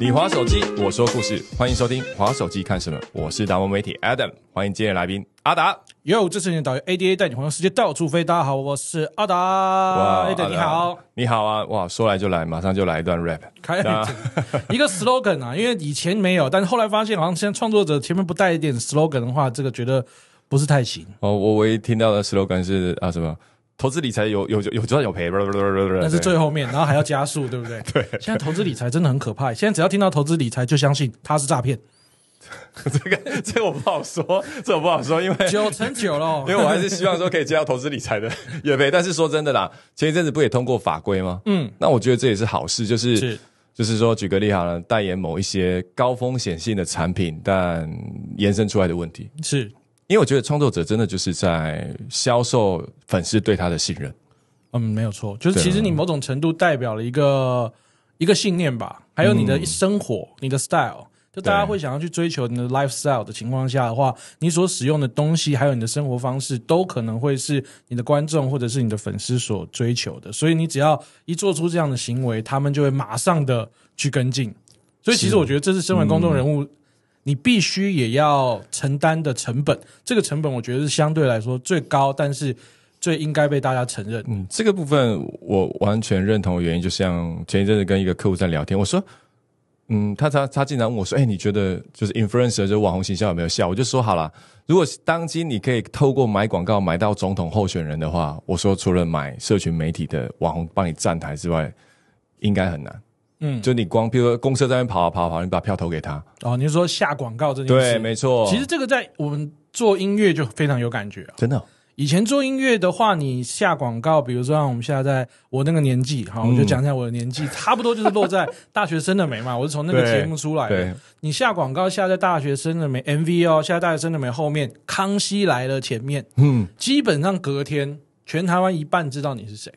你划手机，我说故事，欢迎收听《划手机看什么》，我是达摩媒体 Adam，欢迎今天的来宾阿达。哟，这是你的导游 ADA 带你环游世界到处飞。大家好，我是阿达。哇 ADA 你好，，你好啊！哇，说来就来，马上就来一段 rap。开那一个 slogan 啊，因为以前没有，但是后来发现好像现在创作者前面不带一点 slogan 的话，这个觉得不是太行。哦，我唯一听到的 slogan 是啊什么？投资理财有有有有赚有赔，那是最后面，然后还要加速，对不对？对。现在投资理财真的很可怕，现在只要听到投资理财，就相信它是诈骗，这个这个我不好说，这我不好说，因为 九成九喽因为。我还是希望说可以接到投资理财的业配，但是说真的啦，前一阵子不也通过法规吗？嗯，那我觉得这也是好事，就是是就是说，举个例好了，代言某一些高风险性的产品，但延伸出来的问题，是，因为我觉得创作者真的就是在销售粉丝对他的信任。嗯，没有错，就是其实你某种程度代表了一个一个信念吧，还有你的生活、你的 style。就大家会想要去追求你的 lifestyle 的情况下的话，你所使用的东西，还有你的生活方式，都可能会是你的观众或者是你的粉丝所追求的。所以你只要一做出这样的行为，他们就会马上的去跟进。所以其实我觉得这是身为公众人物，你必须也要承担的成本。这个成本我觉得是相对来说最高，但是最应该被大家承认。嗯，这个部分我完全认同的原因，就像前一阵子跟一个客户在聊天，我说，嗯，他他他竟然问我说，哎、你觉得就是 influencer 就网红形象有没有效？我就说好了，如果当今你可以透过买广告买到总统候选人的话，我说除了买社群媒体的网红帮你站台之外，应该很难。嗯，就你光比如说公车在那边跑啊跑啊跑啊，你把票投给他，哦，你是说下广告这件事？对，没错。其实这个在我们做音乐就非常有感觉啊。真的哦、以前做音乐的话，你下广告，比如说像我们现在在我那个年纪，好，我就讲一下我的年纪，差不多就是落在大学生的美嘛，我是从那个节目出来的对。你下广告下在大学生的美 MV 哦，下在大学生的美后面，康熙来了前面，嗯，基本上隔天全台湾一半知道你是谁。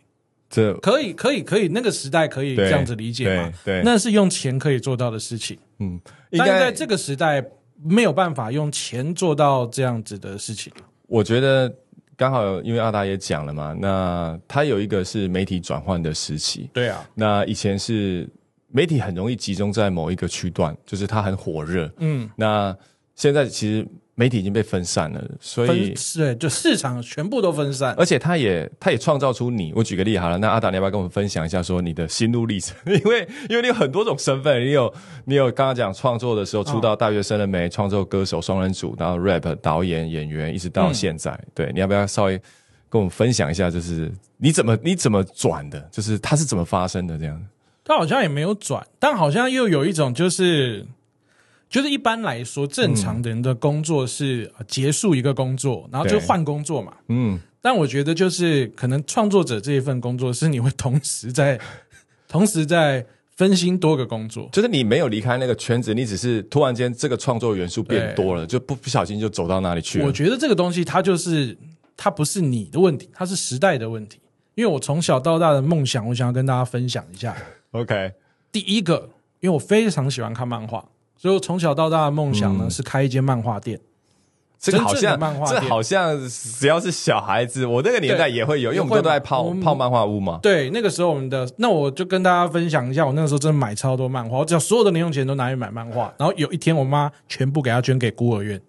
这可以，可以，可以，那个时代可以这样子理解嘛？对对那是用钱可以做到的事情。嗯，应但在这个时代没有办法用钱做到这样子的事情。我觉得刚好因为阿达也讲了嘛，那他有一个是媒体转换的时期，对啊，那以前是媒体很容易集中在某一个区段，就是它很火热。嗯，那现在其实媒体已经被分散了，所以分是就市场全部都分散。而且他也他也创造出你。我举个例好了，那阿达你要不要跟我们分享一下说你的心路历程？因为因为你有很多种身份，你有你有刚刚讲创作的时候出道大学生了没？创作歌手双人组，然后 rap 导演演员，一直到现在。对，你要不要稍微跟我们分享一下？就是你怎么你怎么转的？就是它是怎么发生的？这样他好像也没有转，但好像又有一种就是。就是一般来说，正常的人的工作是呃结束一个工作，然后就换工作嘛。嗯，但我觉得就是可能创作者这一份工作是你会同时在 同时在分心多个工作。就是你没有离开那个圈子，你只是突然间这个创作元素变多了，就不不小心就走到哪里去了。我觉得这个东西它就是它不是你的问题，它是时代的问题。因为我从小到大的梦想，我想要跟大家分享一下。OK，第一个，因为我非常喜欢看漫画，所以我从小到大的梦想呢、嗯是开一间漫画店。这个好像漫画这好像只要是小孩子，我那个年代也会有，因为我们都在泡泡漫画屋嘛。对，那个时候我们的，那我就跟大家分享一下，我那个时候真的买超多漫画，我只要所有的零用钱都拿去买漫画。然后有一天，我妈全部给她捐给孤儿院，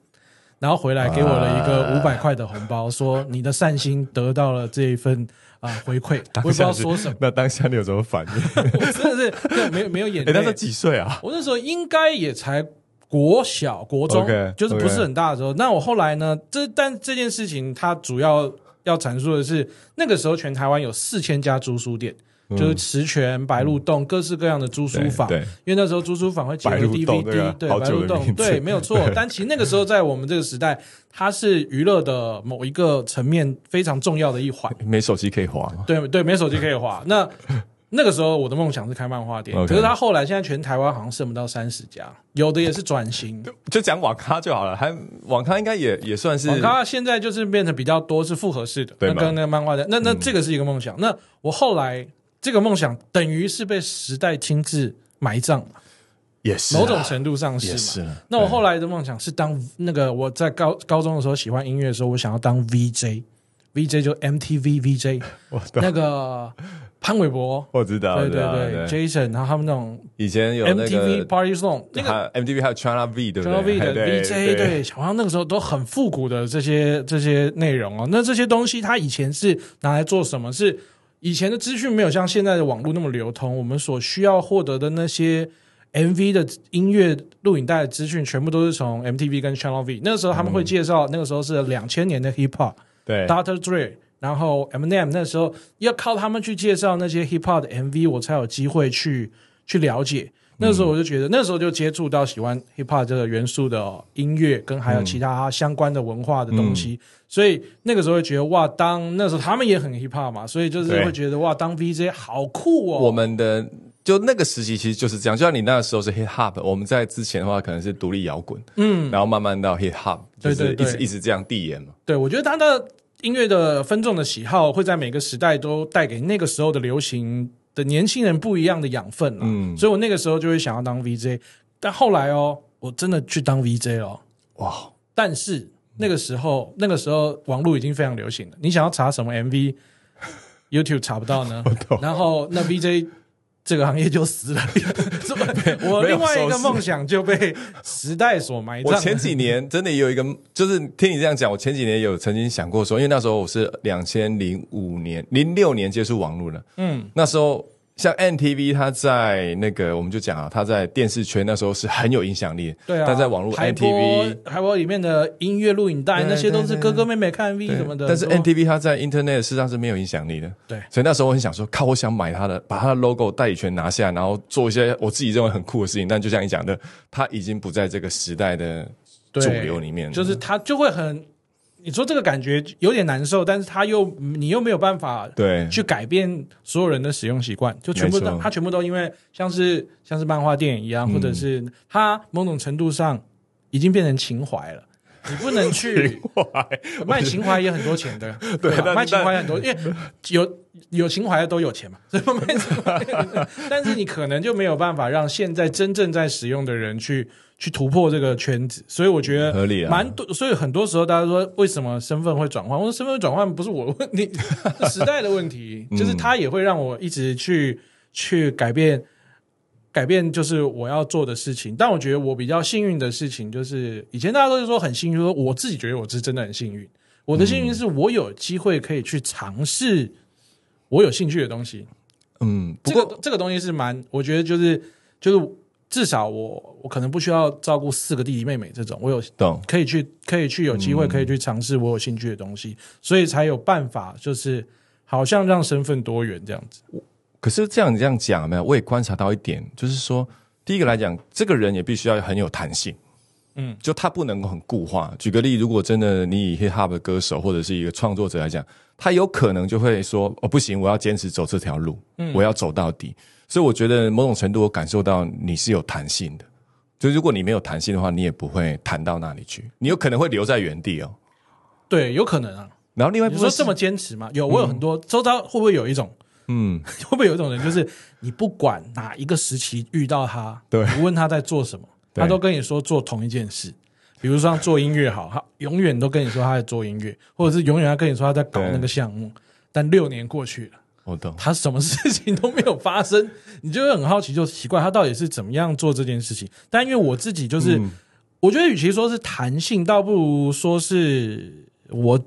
然后回来给我了一个啊五百块的红包，说你的善心得到了这一份啊、回馈。我也不知道说什么，那当下你有什么反应？我真的是没有没有眼 哎，泪。那时候几岁啊？我那时候应该也才国小、国中就是不是很大的时候。那我后来呢？这但这件事情它主要要阐述的是，那个时候全台湾有四千家租书店。就是池泉、白鹿洞、各式各样的租书坊，嗯对对因为那时候租书坊会结合白鹿洞 DVD，对，白鹿洞，对，没有错。但其实那个时候在我们这个时代，它是娱乐的某一个层面非常重要的一环。没手机可以划？对对，没手机可以划。那那个时候我的梦想是开漫画店可是他后来现在全台湾好像剩不到三十家，有的也是转型。就讲网咖就好了，还网咖应该也也算是网咖现在就是变成比较多是复合式的，那跟那个漫画的，那那这个是一个梦想。那我后来这个梦想等于是被时代亲自埋葬嘛，也是啊某种程度上是嘛。也是啊。那我后来的梦想是当那个我在高高中的时候喜欢音乐的时候，我想要当 VJ，VJ 就 MTV VJ，我那个潘玮柏，我知道，对对对，Jason，然后他们那种以前有 MTV Party Song 那个 MTV 还有 China V 对不对 对 V 的对 VJ，对，好像那个时候都很复古的这些这些内容哦。那这些东西它以前是拿来做什么？是以前的资讯没有像现在的网络那么流通，我们所需要获得的那些 MV 的音乐录影带的资讯，全部都是从 MTV 跟 Channel V。那个时候他们会介绍，那个时候是两千年的 Hip Hop。对 Dr. Dre，然后 Eminem 那时候要靠他们去介绍那些 hip hop 的 MV，我才有机会去去了解。那时候我就觉得，那时候就接触到喜欢 hip hop 这个元素的音乐，跟还有其他相关的文化的东西。所以那个时候会觉得哇，当那时候他们也很 hip hop 嘛，所以就是对会觉得哇，当 VJ 好酷哦。我们的就那个时期其实就是这样，就像你那个时候是 hip hop，我们在之前的话可能是独立摇滚，嗯，然后慢慢到 hip hop，就是一直一直这样递延嘛。对我觉得他的音乐的分众的喜好会在每个时代都带给那个时候的流行的年轻人不一样的养分了。嗯所以我那个时候就会想要当 VJ，但后来哦，我真的去当 VJ 了。哇，但是那个时候，那个时候网络已经非常流行了，你想要查什么 MV，YouTube 查不到呢。然后那 VJ 这个行业就死了？我另外一个梦想就被时代所埋葬。我前几年真的也有一个，就是听你这样讲，我前几年有曾经想过说，因为那时候我是两千零五年、零六年接触网络的，嗯，那时候像 NTV，它在那个我们就讲啊，它在电视圈那时候是很有影响力的，对啊，但在网络海 NTV 波海波里面的音乐录影带，那些都是哥哥妹妹看 MV 什么的。但是 NTV 它在 Internet 事实上是没有影响力的，对所以那时候我很想说，靠，我想买它的，把它的 logo 代理权拿下，然后做一些我自己认为很酷的事情。但就像你讲的，它已经不在这个时代的主流里面了，就是他就会很，你说这个感觉有点难受，但是他又你又没有办法对。去改变所有人的使用习惯，就全部都他全部都因为像是像是漫画电影一样，或者是他某种程度上已经变成情怀了。你不能去卖情怀也很多钱的，对吧卖情怀也很多，因为有有情怀的都有钱嘛，所以卖情怀。但是你可能就没有办法让现在真正在使用的人去去突破这个圈子，所以我觉得合理啊蛮多。所以很多时候大家说为什么身份会转换？我说身份转换不是我的问题，时代的问题，就是它也会让我一直去去改变。改变就是我要做的事情，但我觉得我比较幸运的事情就是，以前大家都是说很幸运，说我自己觉得我是真的很幸运。我的幸运是我有机会可以去尝试我有兴趣的东西。嗯，不过这个这个东西是蛮，我觉得就是就是至少我我可能不需要照顾四个弟弟妹妹这种，我有懂。可以去可以去有机会可以去尝试我有兴趣的东西，所以才有办法就是好像让身份多元这样子。可是这样你这样讲有没有？我也观察到一点，就是说，第一个来讲，这个人也必须要很有弹性。嗯，就他不能够很固化。举个例，如果真的你以 hip hop 的歌手或者是一个创作者来讲，他有可能就会说：“哦，不行，我要坚持走这条路，我要走到底。”所以我觉得某种程度我感受到你是有弹性的。就如果你没有弹性的话，你也不会弹到那里去，你有可能会留在原地哦。对，有可能啊。然后另外你说这么坚持吗？有，我有很多周遭会不会有一种，嗯，会不会有一种人，就是你不管哪一个时期遇到他，对你问他在做什么，他都跟你说做同一件事。比如说像做音乐好，他永远都跟你说他在做音乐，或者是永远要跟你说他在搞那个项目。但六年过去了，我懂。他什么事情都没有发生，你就会很好奇，就奇怪他到底是怎么样做这件事情。但因为我自己就是，嗯我觉得与其说是弹性，倒不如说是我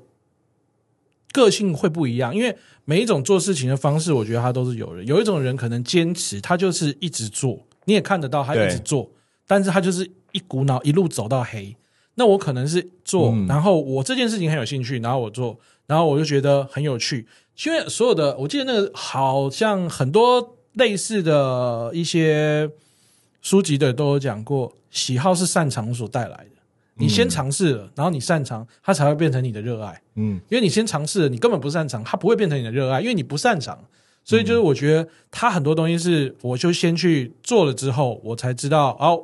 个性会不一样，因为每一种做事情的方式，我觉得他都是有人。有一种人可能坚持，他就是一直做，你也看得到他一直做，但是他就是一股脑一路走到黑。那我可能是做，嗯然后我这件事情很有兴趣，然后我做，然后我就觉得很有趣。因为所有的，我记得那个好像很多类似的一些书籍的都有讲过，喜好是擅长所带来的。你先尝试了，然后你擅长，它才会变成你的热爱。嗯，因为你先尝试了，你根本不擅长，它不会变成你的热爱，因为你不擅长。所以就是我觉得它很多东西是，我就先去做了之后，我才知道哦，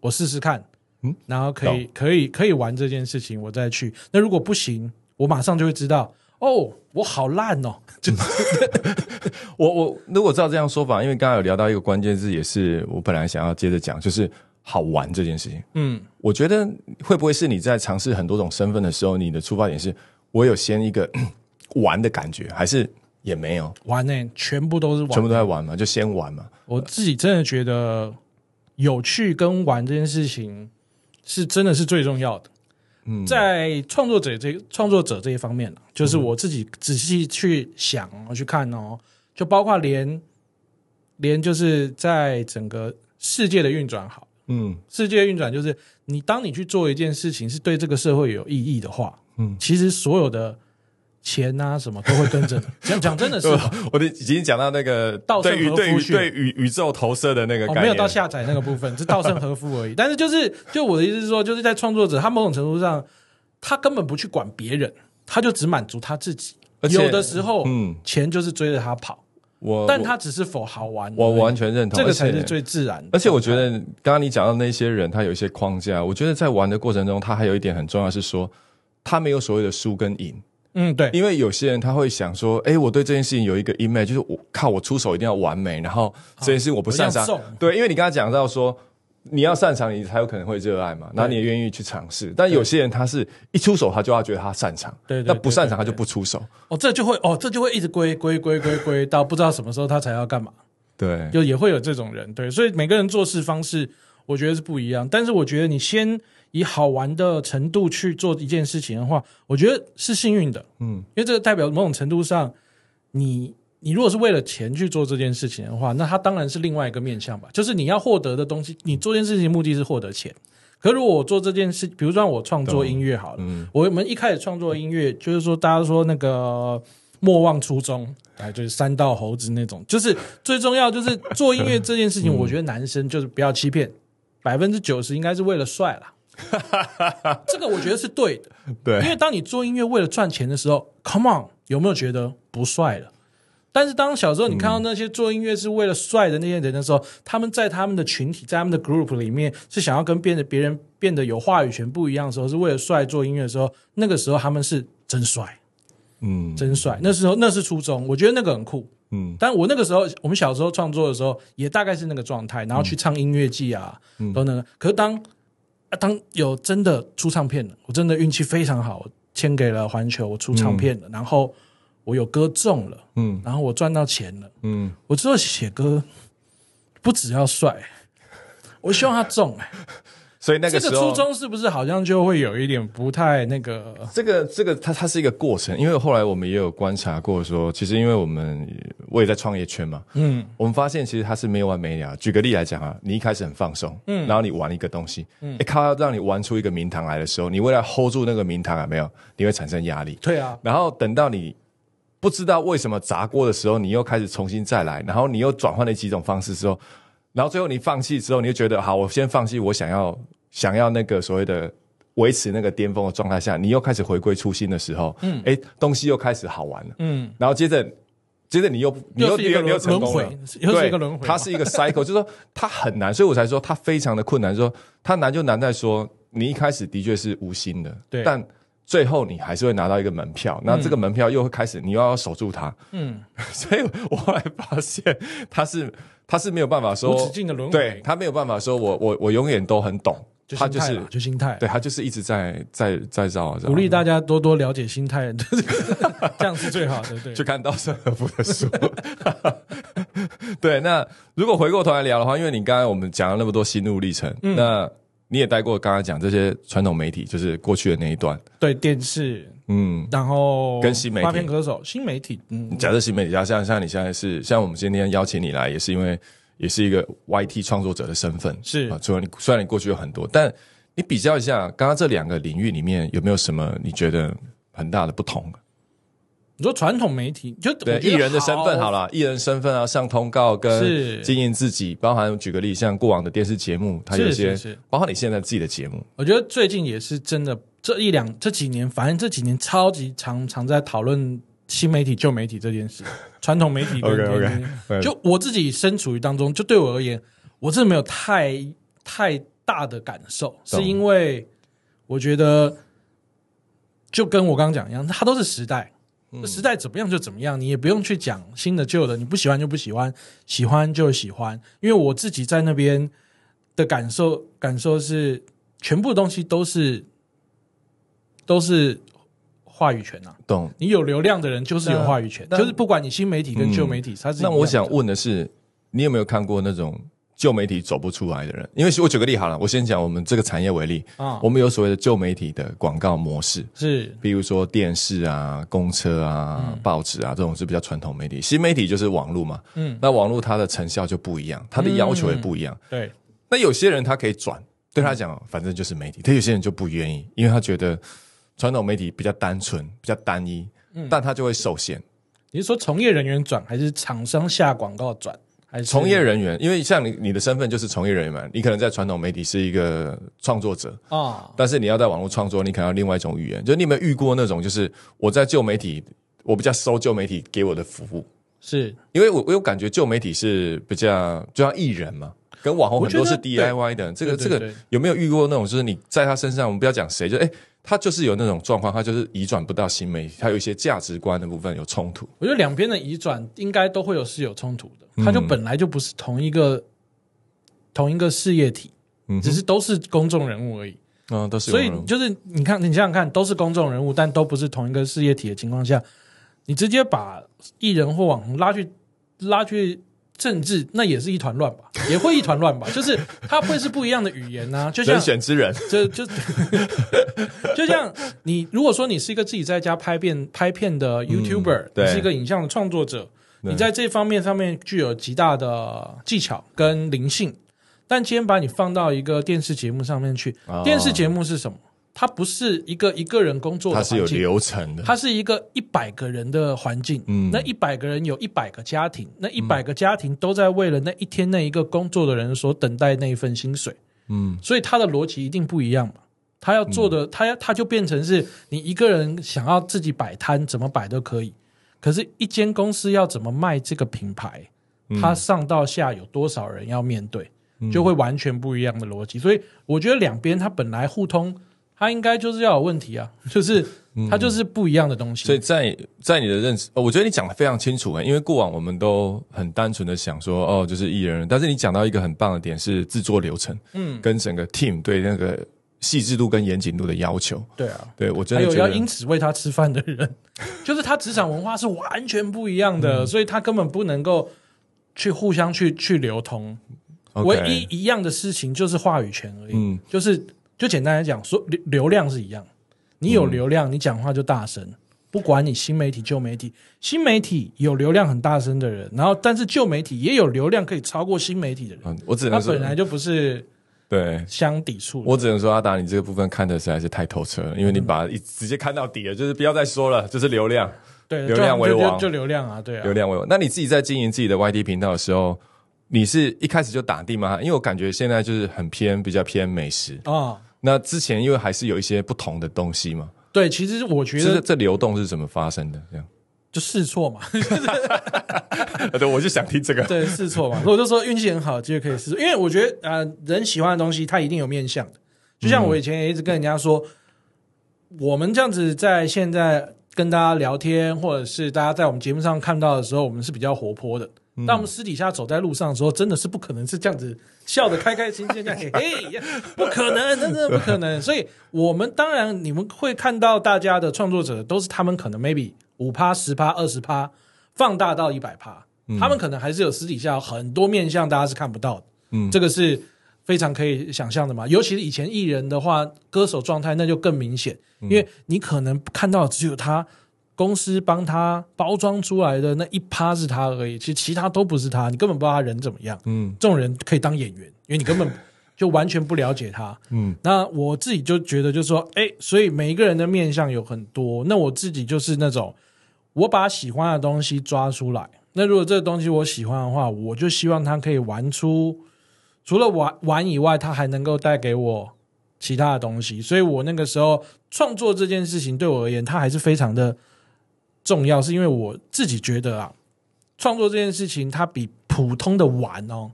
我试试看，嗯，然后可以可以可以玩这件事情，我再去。那如果不行，我马上就会知道，哦，我好烂哦，就我我如果照这样说法，因为刚刚有聊到一个关键字，也是我本来想要接着讲，就是好玩这件事情。嗯，我觉得会不会是你在尝试很多种身份的时候，你的出发点是我有先一个 玩的感觉，还是也没有，玩呢、全部都是玩，全部都在玩嘛，就先玩嘛。我自己真的觉得有趣跟玩这件事情是真的是最重要的。嗯，在创作者这创作者这一方面呢，就是我自己仔细去想哦，去看哦，就包括连连就是在整个世界的运转好，嗯。世界运转就是你当你去做一件事情是对这个社会有意义的话，嗯，其实所有的钱啊什么都会跟着你。讲 讲真的是。我的已经讲到那个稻盛和夫训对宇宇宙投射的那个哦，概念，没有到下载那个部分，是稻盛和夫而已。但是就是，就我的意思是说，就是在创作者，他某种程度上，他根本不去管别人，他就只满足他自己。有的时候，嗯，钱就是追着他跑，我但他只是否好玩，我我完全认同，这个才是最自然的。而且我觉得刚刚你讲到那些人，他有一些框架，我觉得在玩的过程中，他还有一点很重要是说，他没有所谓的输跟赢，嗯，对，因为有些人他会想说，哎，我对这件事情有一个 image，就是我靠我出手一定要完美，然后这件事我不擅长对，因为你刚才讲到说。你要擅长，你才有可能会热爱嘛，然后你也愿意去尝试。但有些人他是一出手，他就要觉得他擅长，对那不擅长他就不出手。哦，这就会哦，这就会一直归归归归归到不知道什么时候他才要干嘛，对，就也会有这种人，对，所以每个人做事方式我觉得是不一样。但是我觉得你先以好玩的程度去做一件事情的话，我觉得是幸运的，嗯，因为这个代表某种程度上，你你如果是为了钱去做这件事情的话，那它当然是另外一个面向吧，就是你要获得的东西，你做这件事情目的是获得钱。可如果我做这件事，比如说我创作音乐好了，嗯我们一开始创作音乐，就是说大家说那个莫忘初衷，哎，就是三道猴子那种，就是最重要就是做音乐这件事情，我觉得男生就是不要欺骗，百分之九十应该是为了帅啦。这个我觉得是对的，对，因为当你做音乐为了赚钱的时候，Come on，有没有觉得不帅了？但是当小时候你看到那些做音乐是为了帅的那些人的时候，他们在他们的群体，在他们的 group 里面是想要跟变得别人变得有话语权不一样的时候，是为了帅做音乐的时候，那个时候他们是真帅，嗯真帅。那时候那是初中，我觉得那个很酷。嗯但我那个时候，我们小时候创作的时候，也大概是那个状态，然后去唱音乐季啊，嗯都那个。可是当啊当有真的出唱片了，我真的运气非常好，签给了环球，我出唱片了，然后我有歌中了，嗯然后我赚到钱了。嗯，我之后写歌不只要帅，我希望他中、欸。所以那个时候个初衷是不是好像就会有一点不太那个？这个这个它它是一个过程，因为后来我们也有观察过说，其实因为我们我也在创业圈嘛，嗯我们发现其实它是没有完没了。举个例来讲啊，你一开始很放松，嗯，然后你玩一个东西，嗯，靠要让你玩出一个名堂来的时候，你为了 hold 住那个名堂，啊没有？你会产生压力，对啊，然后等到你不知道为什么砸锅的时候，你又开始重新再来，然后你又转换了几种方式之后，然后最后你放弃之后，你就觉得好，我先放弃，我想要想要那个所谓的维持那个巅峰的状态下，你又开始回归初心的时候，嗯，哎，东西又开始好玩了，嗯，然后接着。接着你又你又又又成功了又是一个轮回对它是一个 cycle，就是说它很难，所以我才说它非常的困难。说它难就难在说，你一开始的确是无心的，对但最后你还是会拿到一个门票，那这个门票又会开始，你又要守住它，嗯，所以我后来发现他是他是没有办法说无止境的轮回。对他没有办法说我我我永远都很懂，就他就是心态，就心态。对他就是一直在在在绕鼓励大家多多了解心态，这样是最好的。对，去看稻盛和夫的书。对，那如果回过头来聊的话，因为你刚才我们讲了那么多心路历程，嗯。那你也待过刚刚讲这些传统媒体，就是过去的那一段，对电视，嗯。然后跟新媒体花片歌手、新媒体，嗯，假设新媒体家像像你现在是像我们今天邀请你来，也是因为也是一个 YT 创作者的身份，是啊。除了你虽然你过去有很多，但你比较一下刚刚这两个领域里面有没有什么你觉得很大的不同？你说传统媒体，就对艺人的身份好。了，艺人身份啊，上通告跟是。经营自己，包含举个例，像过往的电视节目，它有一些是是。是，包括你现在自己的节目，我觉得最近也是真的，这一两这几年，反正这几年超级常常在讨论新媒体、旧媒体这件事，传统媒体跟 OK，OK 就我自己身处于当中，就对我而言，我真的没有太太大的感受，是因为我觉得就跟我刚刚讲一样，它都是时代。这时代怎么样就怎么样，你也不用去讲新的旧的，你不喜欢就不喜欢，喜欢就喜欢。因为我自己在那边的感受感受是，全部东西都是都是话语权啊。懂。你有流量的人就是有话语权，就是不管你新媒体跟旧媒体，它是。那我想问的是，你有没有看过那种旧媒体走不出来的人？因为我举个例好了，我先讲我们这个产业为例，啊。我们有所谓的旧媒体的广告模式，是。比如说电视啊、公车啊、报纸啊，这种是比较传统媒体。新媒体就是网络嘛，嗯，那网络它的成效就不一样，它的要求也不一样。对，那有些人他可以转，对他讲反正就是媒体，但有些人就不愿意，因为他觉得传统媒体比较单纯、比较单一，嗯。但他就会受限。你是说从业人员转，还是厂商下广告转，还是从业人员，因为像你你的身份就是从业人员嘛，你可能在传统媒体是一个创作者，啊？但是你要在网络创作，你可能要另外一种语言。就你有没有遇过那种，就是我在旧媒体，我比较收旧媒体给我的服务，是因为我我有感觉旧媒体是比较就像艺人嘛，跟网红很多是 DIY 的。这个这个有没有遇过那种，就是你在他身上，我们不要讲谁，就哎，他就是有那种状况，他就是移转不到新媒体，他有一些价值观的部分有冲突。我觉得两边的移转应该都会有是有冲突嗯的，它就本来就不是同一个同一个事业体，嗯只是都是公众人物而已。嗯，都是所以就是你看，你想想看，都是公众人物，但都不是同一个事业体的情况下，你直接把艺人或网红拉去拉去政治，那也是一团乱吧，也会一团乱吧。就是它会是不一样的语言啊，就像人选之人，就就就像你，如果说你是一个自己在家拍片拍片的 YouTuber，、嗯你是一个影像的创作者，你在这方面上面具有极大的技巧跟灵性。但今天把你放到一个电视节目上面去，哦电视节目是什么？它不是一个一个人工作的它是有流程的。它是一个一百个人的环境，嗯。那一百个人有一百个家庭，那一百个家庭都在为了那一天那一个工作的人所等待那一份薪水，嗯。所以他的逻辑一定不一样嘛。他要做的，他要他就变成是你一个人想要自己摆摊，怎么摆都可以。可是，一间公司要怎么卖这个品牌，嗯。它上到下有多少人要面对，就会完全不一样的逻辑。所以，我觉得两边它本来互通，它应该就是要有问题啊，就是他就是不一样的东西。所以在在你的认识，哦我觉得你讲的非常清楚诶，因为过往我们都很单纯的想说，哦，就是艺人，但是你讲到一个很棒的点是制作流程，嗯，跟整个 team 对那个细致度跟严谨度的要求，对啊，对我真还有要因此为他吃饭的人，就是他职场文化是完全不一样的，嗯。所以他根本不能够去互相去去流通。唯一一样的事情就是话语权而已，嗯。就是就简单来讲，说流流量是一样，你有流量，你讲话就大声。不管你新媒体、旧媒体，新媒体有流量很大声的人，然后但是旧媒体也有流量可以超过新媒体的人，嗯，我只他能说本，来就不是对相抵触的。我只能说阿达，你这个部分看的实在是太透彻了，因为你把一直接看到底了，就是不要再说了，就是流量。对流量为王就就就流量啊，对啊，流量为王。那你自己在经营自己的 YT 频道的时候，你是一开始就打地吗？因为我感觉现在就是很偏比较偏美食。啊。那之前因为还是有一些不同的东西嘛，对，其实我觉得这流动是怎么发生的？这样，就试错嘛，对，我就想听这个。对，试错嘛。我就说运气很好，就可以试错。因为我觉得呃，人喜欢的东西，它一定有面向的。就像我以前也一直跟人家说，我们这样子在现在跟大家聊天，或者是大家在我们节目上看到的时候，我们是比较活泼的。但我们私底下走在路上的时候，真的是不可能是这样子笑得开开心心这样，嘿嘿，不可能，真的不可能。所以，我们当然你们会看到大家的创作者都是他们可能 maybe 五趴、十趴、二十趴放大到一百趴，他们可能还是有私底下很多面向大家是看不到的。嗯这个是非常可以想象的嘛。尤其是以前艺人的话，歌手状态那就更明显，因为你可能看到只有他公司帮他包装出来的那一趴是他而已，其实其他都不是他，你根本不知道他人怎么样。嗯这种人可以当演员，因为你根本就完全不了解他。嗯那我自己就觉得，就是说，哎，所以每一个人的面相有很多。那我自己就是那种，我把喜欢的东西抓出来。那如果这个东西我喜欢的话，我就希望他可以玩出，除了玩玩以外，他还能够带给我其他的东西。所以我那个时候创作这件事情对我而言，它还是非常的重要，是因为我自己觉得啊，创作这件事情它比普通的玩哦，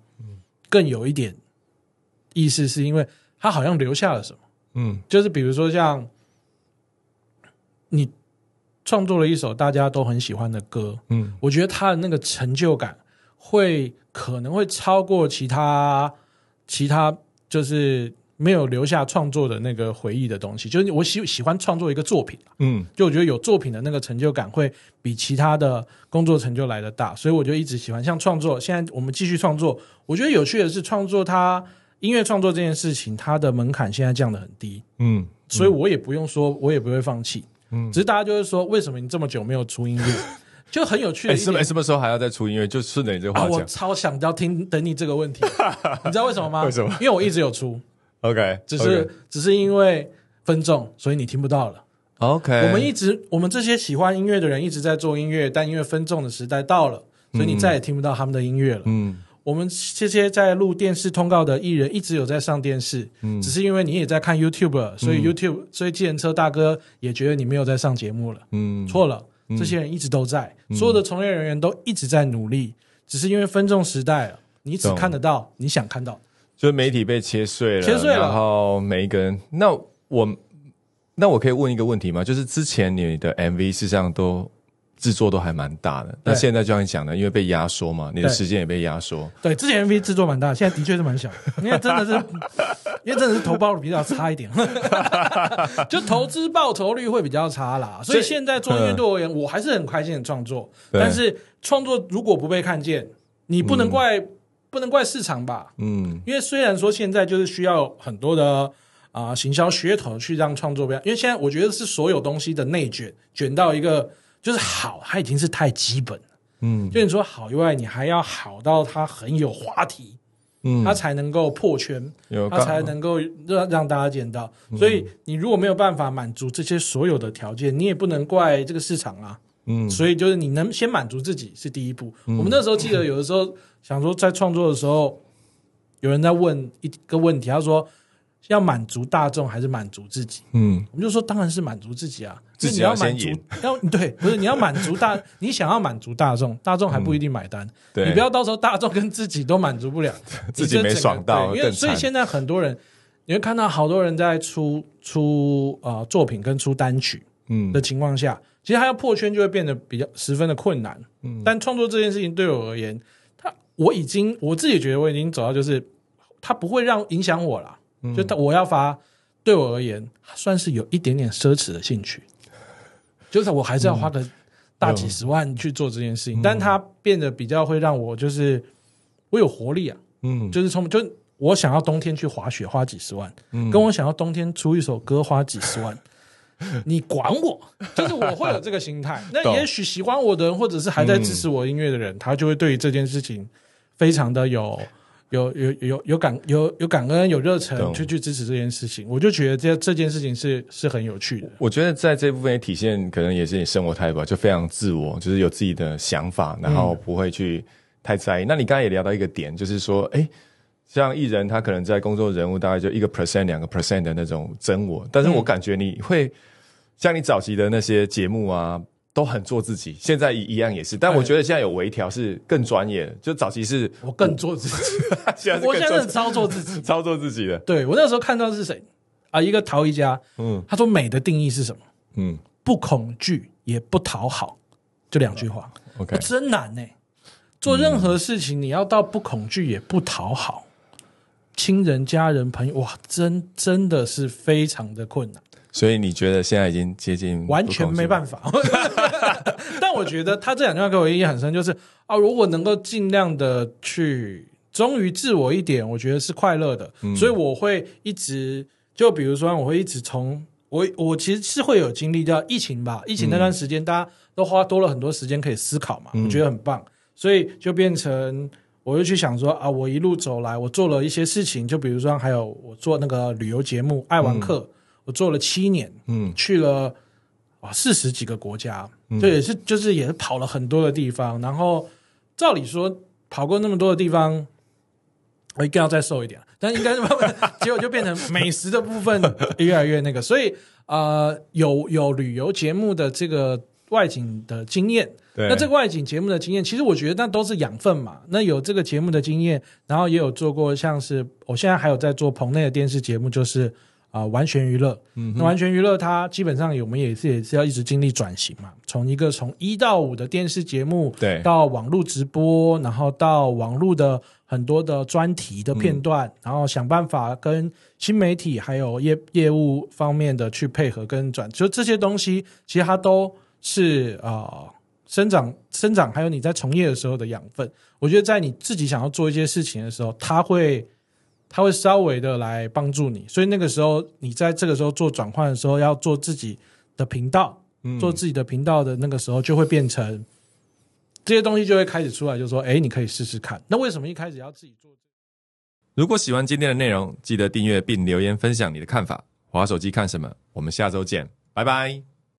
更有一点意思，是因为它好像留下了什么。嗯就是比如说像你创作了一首大家都很喜欢的歌，嗯我觉得他的那个成就感会可能会超过其他其他就是没有留下创作的那个回忆的东西。就是我喜喜欢创作一个作品，嗯就我觉得有作品的那个成就感会比其他的工作成就来的大，所以我就一直喜欢像创作。现在我们继续创作，我觉得有趣的是创作它音乐创作这件事情，它的门槛现在降得很低，嗯所以我也不用说，我也不会放弃。嗯只是大家就会说，为什么你这么久没有出音乐？就很有趣什么什么时候还要再出音乐？就顺着你这个啊，我超想要听等你这个问题，你知道为什么吗？为什么因为我一直有出，，OK，只是只是因为分众，所以你听不到了。OK，我们一直，我们这些喜欢音乐的人一直在做音乐，但因为分众的时代到了，所以你再也听不到他们的音乐了。嗯。我们这些在录电视通告的艺人一直有在上电视，嗯。只是因为你也在看 YouTube，了所以 YouTube，、所以计程车大哥也觉得你没有在上节目了。嗯。错了，这些人一直都在，所有的从业人员都一直在努力，只是因为分众时代了，你只看得到你想看到的。就是媒体被切碎了，切碎了。然后每一个人，那我那我可以问一个问题吗？就是之前你的 MV 事实上都制作都还蛮大的，那现在就像你讲的，因为被压缩嘛，你的对时间也被压缩，对，之前 MV 制作蛮大，现在的确是蛮小，因为真的是，因为真的是投报率比较差一点，就投资报酬率会比较差啦。所以现在做音乐对我而言，我还是很开心的创作，但是创作如果不被看见，你不能怪、不能怪市场吧？嗯因为虽然说现在就是需要很多的啊、行销噱头去让创作标，因为现在我觉得是所有东西的内卷卷到一个就是好，它已经是太基本了。嗯就你说好以外，你还要好到它很有话题，嗯，它才能够破圈，有它才能够让让大家见到。所以你如果没有办法满足这些所有的条件，你也不能怪这个市场啊。嗯所以就是你能先满足自己是第一步。我们那时候记得有的时候想说，在创作的时候，有人在问一个问题，他说要满足大众还是满足自己？嗯。我们就说当然是满足自己啊，自己要满足 要对，不是你要满足大，你想要满足大众，大众还不一定买单。对，你不要到时候大众跟自己都满足不了，自己没爽到因为所以现在很多人，你会看到好多人在出出呃作品跟出单曲嗯。的情况下，其实他要破圈就会变得比较十分的困难。嗯。但创作这件事情对我而言，他我已经我自己觉得我已经走到就是，它不会让影响我了。嗯。就他我要发，对我而言算是有一点点奢侈的兴趣，就是我还是要花个大几十万去做这件事情，但它变得比较会让我就是我有活力啊，嗯。就是从就我想要冬天去滑雪花几十万，嗯。跟我想要冬天出一首歌花几十万。你管我，就是我会有这个心态。那也许喜欢我的人，或者是还在支持我音乐的人，他就会对于这件事情非常的有有有有有感有有感恩有热忱去去支持这件事情。我就觉得这这件事情是是很有趣的。我觉得在这部分也体现，可能也是你生活态度吧，就非常自我，就是有自己的想法，然后不会去太在意。那你刚才也聊到一个点，就是说，哎，像艺人他可能在工作人物大概就一个 percent、两个 percent 的那种真我，但是我感觉你会、像你早期的那些节目啊。都很做自己，现在一一样也是，但我觉得现在有微调是更专业的，就早期是我更做自己，现在我现在是操作自己。操作自己的，对我那时候看到是谁？啊？一个陶艺家，嗯。他说美的定义是什么？嗯。不恐惧也不讨好，就两句话。，OK，真难呢、做任何事情，你要到不恐惧也不讨好，亲人、家人、朋友，哇，真真的是非常的困难，所以你觉得现在已经接近完全没办法，但我觉得他这两句话给我意义很深，就是啊，如果能够尽量的去忠于自我一点，我觉得是快乐的。所以我会一直，就比如说，我会一直从我我其实是会有经历到疫情吧，疫情那段时间，大家都花多了很多时间可以思考嘛，我觉得很棒，所以就变成。我就去想说啊，我一路走来，我做了一些事情，就比如说还有我做那个旅游节目《爱玩客》，我做了七年，嗯去了啊四十几个国家，这也是就是也是跑了很多的地方。然后照理说跑过那么多的地方，我一定要再瘦一点，但应该慢慢 结果就变成美食的部分越来越那个。所以呃，有有旅游节目的这个外景的经验。那这个外景节目的经验，其实我觉得那都是养分嘛。那有这个节目的经验，然后也有做过像是我现在还有在做棚内的电视节目，就是啊、完全娱乐。嗯那完全娱乐它基本上我们也是也是要一直经历转型嘛，从一个从一到五的电视节目，对到网络直播，然后到网络的很多的专题的片段，然后想办法跟新媒体还有业业务方面的去配合跟转，就这些东西其实它都是呃生长生长，还有你在从业的时候的养分。我觉得在你自己想要做一些事情的时候，它会它会稍微的来帮助你，所以那个时候你在这个时候做转换的时候，要做自己的频道，做自己的频道的那个时候，就会变成这些东西就会开始出来，就说，哎，你可以试试看。那为什么一开始要自己做？如果喜欢今天的内容，记得订阅并留言分享你的看法。划手机看什么？我们下周见，拜拜。